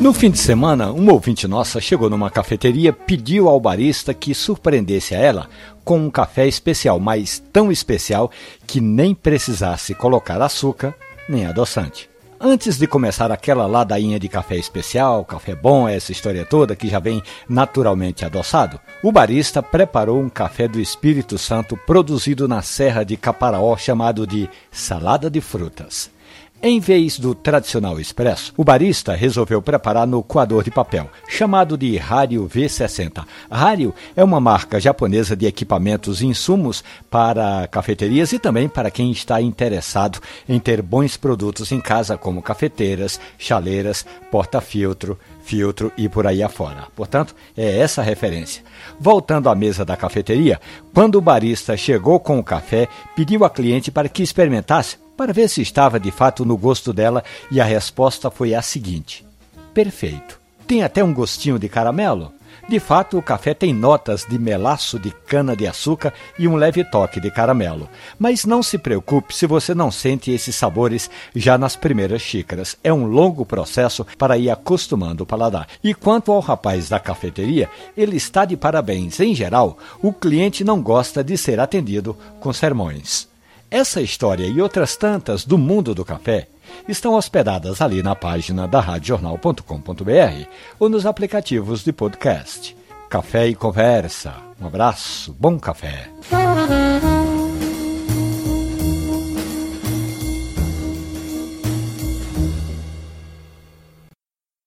No fim de semana, uma ouvinte nossa chegou numa cafeteria, pediu ao barista que surpreendesse a ela com um café especial, mas tão especial que nem precisasse colocar açúcar nem adoçante. Antes de começar aquela ladainha de café especial, café bom, essa história toda que já vem naturalmente adoçado, o barista preparou um café do Espírito Santo produzido na Serra de Caparaó chamado de salada de frutas. Em vez do tradicional expresso, o barista resolveu preparar no coador de papel, chamado de Hario V60. Hario é uma marca japonesa de equipamentos e insumos para cafeterias e também para quem está interessado em ter bons produtos em casa, como cafeteiras, chaleiras, porta-filtro, filtro e por aí afora. Portanto, é essa a referência. Voltando à mesa da cafeteria, quando o barista chegou com o café, pediu à cliente para que experimentasse para ver se estava de fato no gosto dela e a resposta foi a seguinte: Perfeito. Tem até um gostinho de caramelo? De fato, o café tem notas de melaço de cana-de-açúcar e um leve toque de caramelo. Mas não se preocupe se você não sente esses sabores já nas primeiras xícaras. É um longo processo para ir acostumando o paladar. E quanto ao rapaz da cafeteria, ele está de parabéns. Em geral, o cliente não gosta de ser atendido com sermões. Essa história e outras tantas do mundo do café estão hospedadas ali na página da radiojornal.com.br ou nos aplicativos de podcast. Café e conversa. Um abraço, bom café.